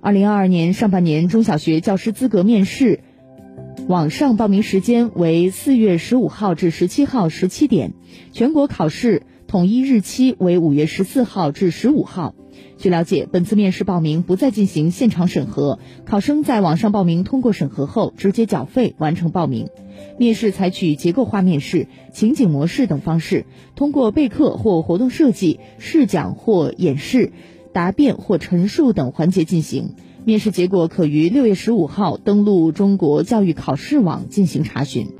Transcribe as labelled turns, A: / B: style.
A: 二零二二年上半年中小学教师资格面试网上报名时间为四月十五号至十七号十七点，全国考试统一日期为五月十四号至十五号。据了解，本次面试报名不再进行现场审核，考生在网上报名通过审核后，直接缴费完成报名。面试采取结构化面试、情景模式等方式，通过备课或活动设计、试讲或演示、答辩或陈述等环节进行。面试结果可于六月十五号登录中国教育考试网进行查询。